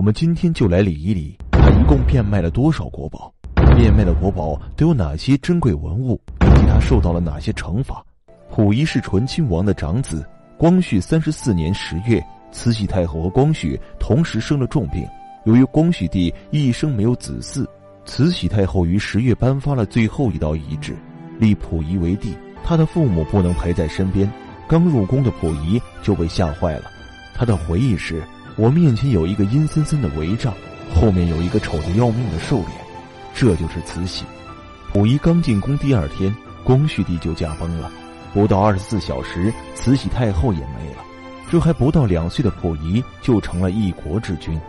我们今天就来理一理，他一共变卖了多少国宝？变卖的国宝都有哪些珍贵文物？以及他受到了哪些惩罚？溥仪是醇亲王的长子，光绪三十四年十月，慈禧太后和光绪同时生了重病。由于光绪帝一生没有子嗣，慈禧太后于十月颁发了最后一道遗旨，立溥仪为帝。他的父母不能陪在身边，刚入宫的溥仪就被吓坏了。他的回忆是：我面前有一个阴森森的帷帐，后面有一个丑得要命的瘦脸，这就是慈禧。溥仪刚进宫第二天，光绪帝就驾崩了，不到二十四小时，慈禧太后也没了。这还不到两岁的溥仪就成了一国之君。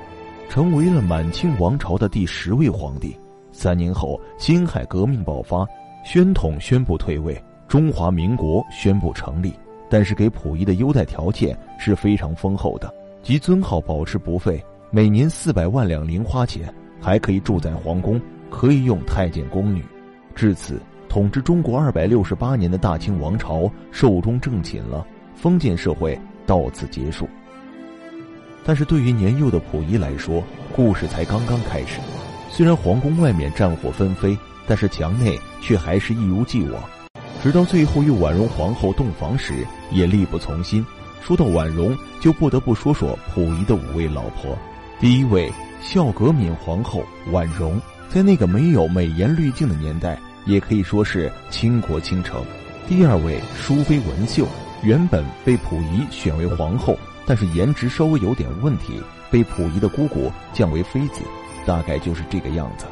成为了满清王朝的第十位皇帝。三年后，辛亥革命爆发，宣统宣布退位，中华民国宣布成立。但是给溥仪的优待条件是非常丰厚的，即尊号保持不废，每年四百万两零花钱，还可以住在皇宫，可以用太监宫女。至此，统治中国二百六十八年的大清王朝寿终正寝了，封建社会到此结束。但是对于年幼的溥仪来说，故事才刚刚开始。虽然皇宫外面战火纷飞，但是墙内却还是一如既往。直到最后与婉容皇后洞房时，也力不从心。说到婉容，就不得不说说溥仪的五位老婆。第一位孝格敏皇后婉容，在那个没有美颜滤镜的年代，也可以说是倾国倾城。第二位淑妃文秀，原本被溥仪选为皇后。但是颜值稍微有点问题，被溥仪的姑姑降为妃子，大概就是这个样子。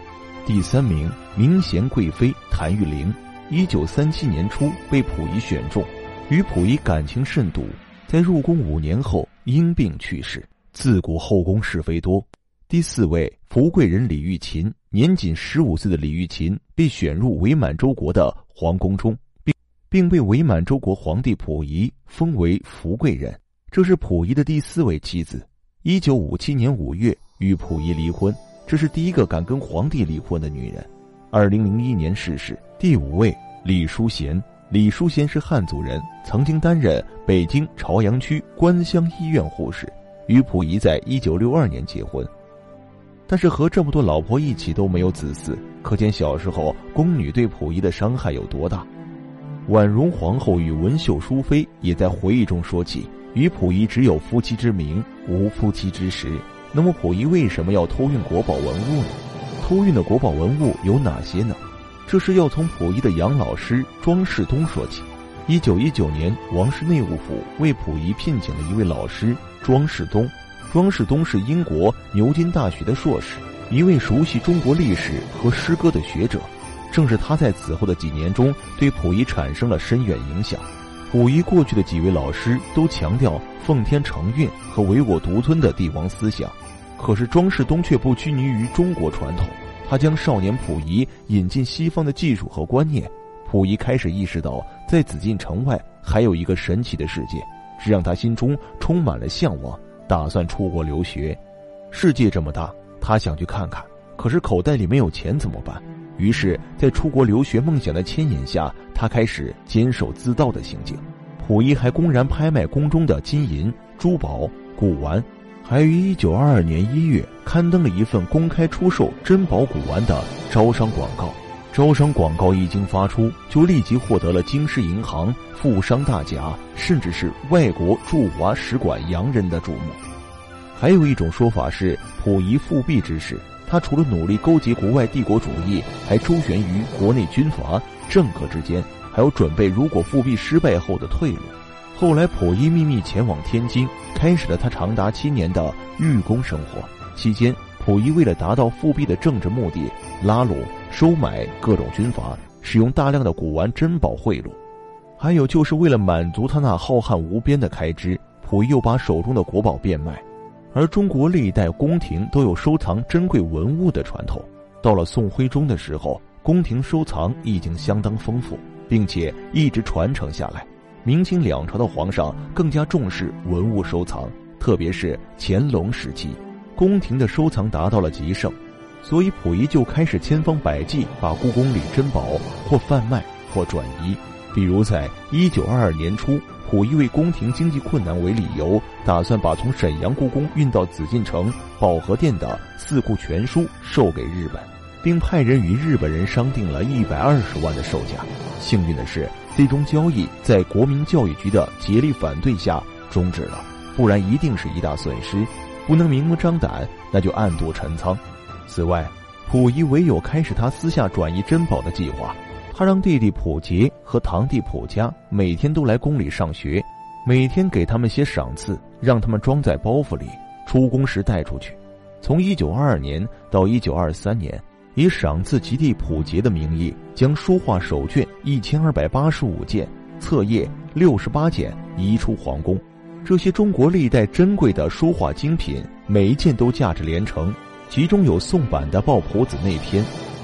第三名明贤贵妃谭玉玲，一九三七年初被溥仪选中，与溥仪感情甚笃，在入宫五年后因病去世。自古后宫是非多。第四位福贵人李玉琴，年仅十五岁的李玉琴被选入伪满洲国的皇宫中，并并被伪满洲国皇帝溥仪封为福贵人。这是溥仪的第四位妻子，一九五七年五月与溥仪离婚，这是第一个敢跟皇帝离婚的女人。二零零一年逝世。第五位李淑贤，李淑贤是汉族人，曾经担任北京朝阳区官乡医院护士，与溥仪在一九六二年结婚，但是和这么多老婆一起都没有子嗣，可见小时候宫女对溥仪的伤害有多大。婉容皇后与文秀淑妃也在回忆中说起。与溥仪只有夫妻之名，无夫妻之实。那么溥仪为什么要偷运国宝文物呢？偷运的国宝文物有哪些呢？这是要从溥仪的养老师庄士东说起。一九一九年，王室内务府为溥仪聘请了一位老师庄士东。庄士东是英国牛津大学的硕士，一位熟悉中国历史和诗歌的学者。正是他在此后的几年中，对溥仪产生了深远影响。溥仪过去的几位老师都强调奉天承运和唯我独尊的帝王思想，可是庄士东却不拘泥于中国传统，他将少年溥仪引进西方的技术和观念。溥仪开始意识到，在紫禁城外还有一个神奇的世界，这让他心中充满了向往，打算出国留学。世界这么大，他想去看看，可是口袋里没有钱怎么办？于是，在出国留学梦想的牵引下，他开始监守自盗的行径。溥仪还公然拍卖宫中的金银珠宝、古玩，还于一九二二年一月刊登了一份公开出售珍宝古玩的招商广告。招商广告一经发出，就立即获得了京师银行、富商大贾，甚至是外国驻华使馆洋人的注目。还有一种说法是，溥仪复辟之时。他除了努力勾结国外帝国主义，还周旋于国内军阀政客之间，还有准备如果复辟失败后的退路。后来，溥仪秘密前往天津，开始了他长达七年的寓公生活。期间，溥仪为了达到复辟的政治目的，拉拢、收买各种军阀，使用大量的古玩珍宝贿赂。还有，就是为了满足他那浩瀚无边的开支，溥仪又把手中的国宝变卖。而中国历代宫廷都有收藏珍贵文物的传统，到了宋徽宗的时候，宫廷收藏已经相当丰富，并且一直传承下来。明清两朝的皇上更加重视文物收藏，特别是乾隆时期，宫廷的收藏达到了极盛，所以溥仪就开始千方百计把故宫里珍宝或贩卖或转移。比如在一九二二年初，溥仪为宫廷经济困难为理由，打算把从沈阳故宫运到紫禁城保和殿的《四库全书》售给日本，并派人与日本人商定了一百二十万的售价。幸运的是，这宗交易在国民教育局的竭力反对下终止了，不然一定是一大损失。不能明目张胆，那就暗度陈仓。此外，溥仪唯有开始他私下转移珍宝的计划。他让弟弟溥杰和堂弟溥家每天都来宫里上学，每天给他们些赏赐，让他们装在包袱里，出宫时带出去。从一九二二年到一九二三年，以赏赐及第溥杰的名义，将书画手卷一千二百八十五件、册页六十八件移出皇宫。这些中国历代珍贵的书画精品，每一件都价值连城。其中有宋版的《抱朴子内篇》，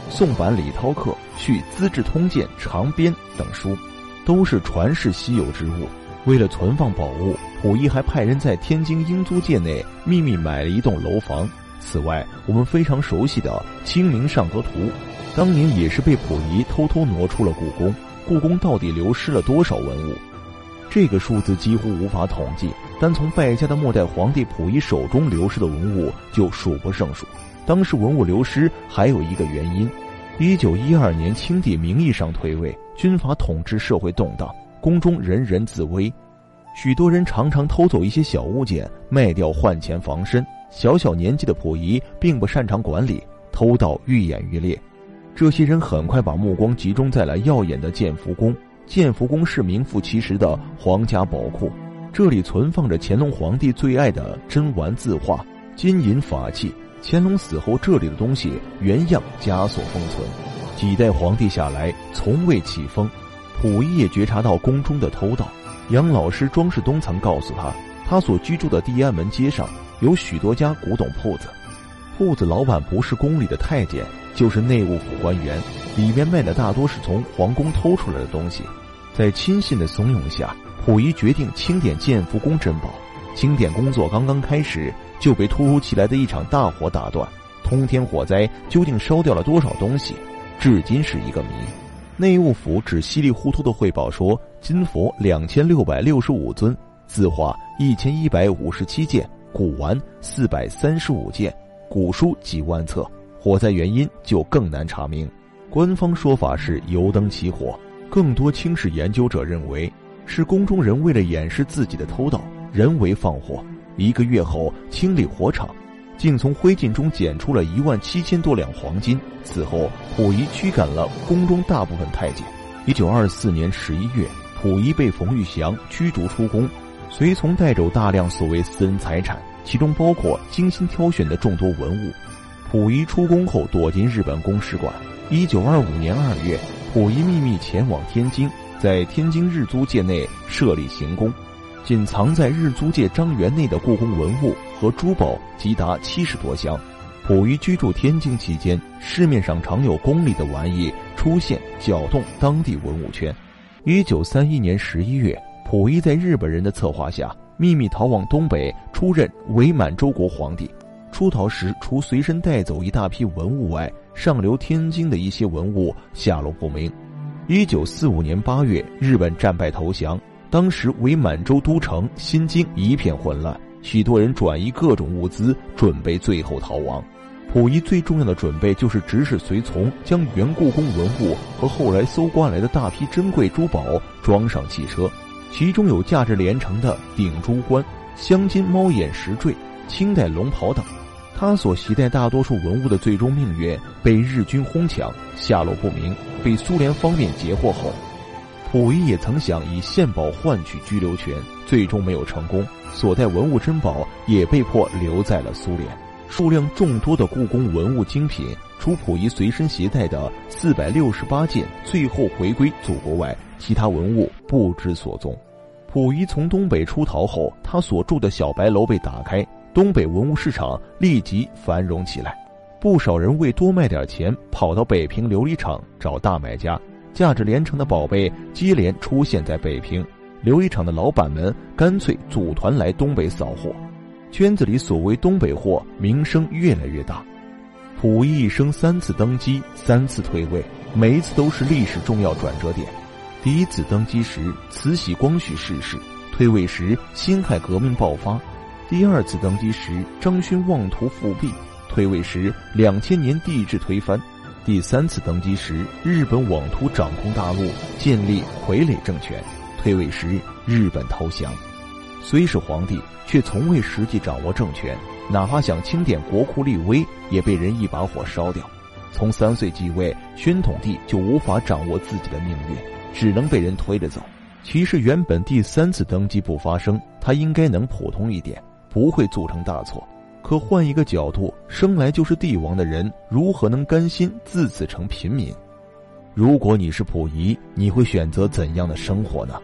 宋版李涛刻续《资治通鉴长编》等书，都是传世稀有之物。为了存放宝物，溥仪还派人在天津英租界内秘密买了一栋楼房。此外，我们非常熟悉的《清明上河图》，当年也是被溥仪偷偷挪出了故宫。故宫到底流失了多少文物？这个数字几乎无法统计，单从败家的末代皇帝溥仪手中流失的文物就数不胜数。当时文物流失还有一个原因：一九一二年，清帝名义上退位，军阀统治，社会动荡，宫中人人自危，许多人常常偷走一些小物件卖掉换钱防身。小小年纪的溥仪并不擅长管理，偷盗愈演愈烈。这些人很快把目光集中在了耀眼的建福宫。建福宫是名副其实的皇家宝库，这里存放着乾隆皇帝最爱的珍玩字画、金银法器。乾隆死后，这里的东西原样枷锁封存，几代皇帝下来从未起封。溥仪也觉察到宫中的偷盗，杨老师庄士东曾告诉他，他所居住的地安门街上有许多家古董铺子，铺子老板不是宫里的太监。就是内务府官员，里面卖的大多是从皇宫偷出来的东西。在亲信的怂恿下，溥仪决定清点建福宫珍宝。清点工作刚刚开始，就被突如其来的一场大火打断。通天火灾究竟烧掉了多少东西，至今是一个谜。内务府只稀里糊涂的汇报说，金佛两千六百六十五尊，字画一千一百五十七件，古玩四百三十五件，古书几万册。火灾原因就更难查明，官方说法是油灯起火，更多清史研究者认为是宫中人为了掩饰自己的偷盗，人为放火。一个月后清理火场，竟从灰烬中捡出了一万七千多两黄金。此后，溥仪驱赶了宫中大部分太监。一九二四年十一月，溥仪被冯玉祥驱逐出宫，随从带走大量所谓私人财产，其中包括精心挑选的众多文物。溥仪出宫后躲进日本公使馆。一九二五年二月，溥仪秘密前往天津，在天津日租界内设立行宫，仅藏在日租界张园内的故宫文物和珠宝即达七十多箱。溥仪居住天津期间，市面上常有宫里的玩意出现，搅动当地文物圈。一九三一年十一月，溥仪在日本人的策划下，秘密逃往东北，出任伪满洲国皇帝。出逃时，除随身带走一大批文物外，上流天津的一些文物下落不明。一九四五年八月，日本战败投降，当时伪满洲都城新京一片混乱，许多人转移各种物资，准备最后逃亡。溥仪最重要的准备就是指使随从将原故宫文物和后来搜刮来的大批珍贵珠宝装上汽车，其中有价值连城的顶珠冠、镶金猫眼石坠、清代龙袍等。他所携带大多数文物的最终命运被日军哄抢，下落不明。被苏联方面截获后，溥仪也曾想以献宝换取居留权，最终没有成功。所带文物珍宝也被迫留在了苏联。数量众多的故宫文物精品，除溥仪随身携带的四百六十八件最后回归祖国外，其他文物不知所踪。溥仪从东北出逃后，他所住的小白楼被打开。东北文物市场立即繁荣起来，不少人为多卖点钱，跑到北平琉璃厂找大买家，价值连城的宝贝接连出现在北平。琉璃厂的老板们干脆组团来东北扫货，圈子里所谓东北货名声越来越大。溥仪一生三次登基，三次退位，每一次都是历史重要转折点。第一次登基时，慈禧光绪逝世；退位时，辛亥革命爆发。第二次登基时，张勋妄图复辟；退位时，两千年帝制推翻。第三次登基时，日本妄图掌控大陆，建立傀儡政权；退位时，日本投降。虽是皇帝，却从未实际掌握政权，哪怕想清点国库立威，也被人一把火烧掉。从三岁继位，宣统帝就无法掌握自己的命运，只能被人推着走。其实原本第三次登基不发生，他应该能普通一点，不会铸成大错。可换一个角度，生来就是帝王的人，如何能甘心自此成平民？如果你是溥仪，你会选择怎样的生活呢？